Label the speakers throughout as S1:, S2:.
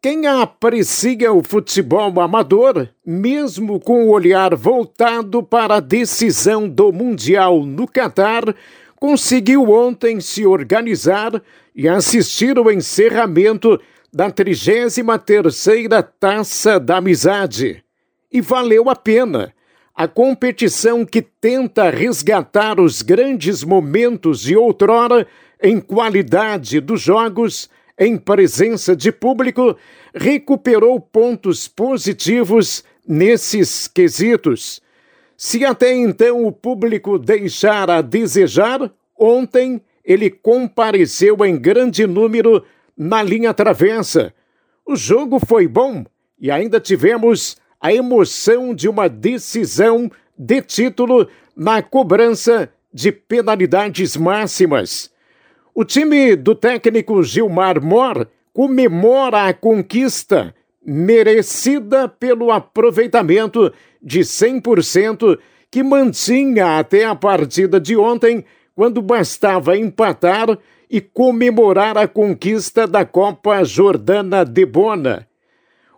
S1: Quem aprecia o futebol amador, mesmo com o olhar voltado para a decisão do Mundial no Catar, conseguiu ontem se organizar e assistir o encerramento da 33ª Taça da Amizade. E valeu a pena. A competição que tenta resgatar os grandes momentos de outrora em qualidade dos jogos, em presença de público, recuperou pontos positivos nesses quesitos. Se até então o público deixara a desejar, ontem ele compareceu em grande número na linha travessa. O jogo foi bom e ainda tivemos a emoção de uma decisão de título na cobrança de penalidades máximas. O time do técnico Gilmar Mor comemora a conquista merecida pelo aproveitamento de 100% que mantinha até a partida de ontem, quando bastava empatar e comemorar a conquista da Copa Jordana de Bona.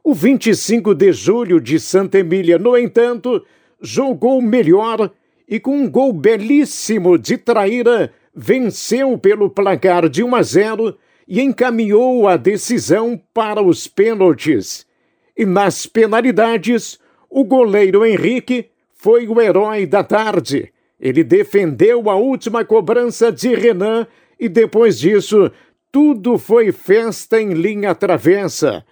S1: O 25 de julho de Santa Emília, no entanto, jogou melhor e com um gol belíssimo de Traíra venceu pelo placar de 1 a 0 e encaminhou a decisão para os pênaltis. E nas penalidades, o goleiro Henrique foi o herói da tarde. Ele defendeu a última cobrança de Renan e depois disso, tudo foi festa em linha travessa.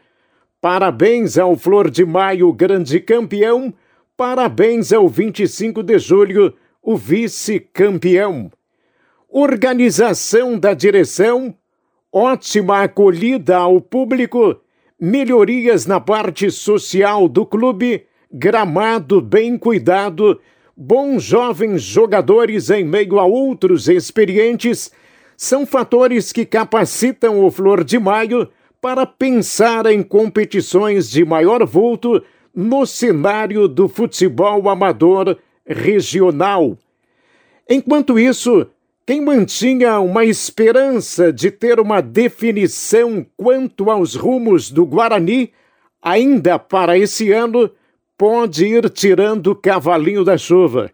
S1: Parabéns ao Flor de Maio, grande campeão. Parabéns ao 25 de julho, o vice-campeão organização da direção, ótima acolhida ao público, melhorias na parte social do clube, gramado bem cuidado, bons jovens jogadores em meio a outros experientes, são fatores que capacitam o Flor de Maio para pensar em competições de maior vulto no cenário do futebol amador regional. Enquanto isso, quem mantinha uma esperança de ter uma definição quanto aos rumos do Guarani, ainda para esse ano, pode ir tirando o cavalinho da chuva.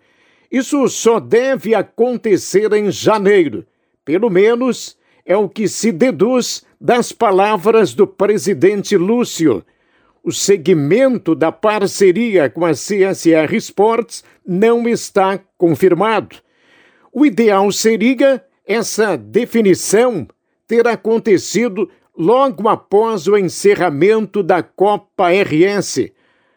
S1: Isso só deve acontecer em janeiro. Pelo menos é o que se deduz das palavras do presidente Lúcio. O segmento da parceria com a CSR Sports não está confirmado. O ideal seria essa definição ter acontecido logo após o encerramento da Copa RS,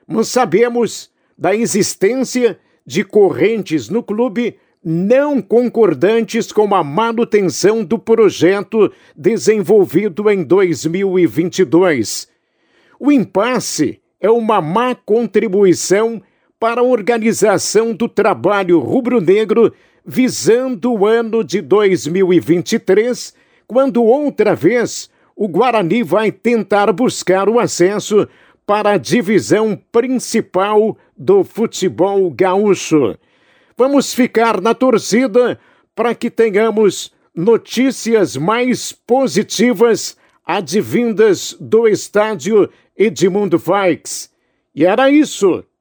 S1: mas sabemos da existência de correntes no clube não concordantes com a manutenção do projeto desenvolvido em 2022. O impasse é uma má contribuição para a organização do trabalho rubro-negro visando o ano de 2023, quando outra vez o Guarani vai tentar buscar o acesso para a divisão principal do futebol gaúcho. Vamos ficar na torcida para que tenhamos notícias mais positivas advindas do estádio Edmundo Faix. E era isso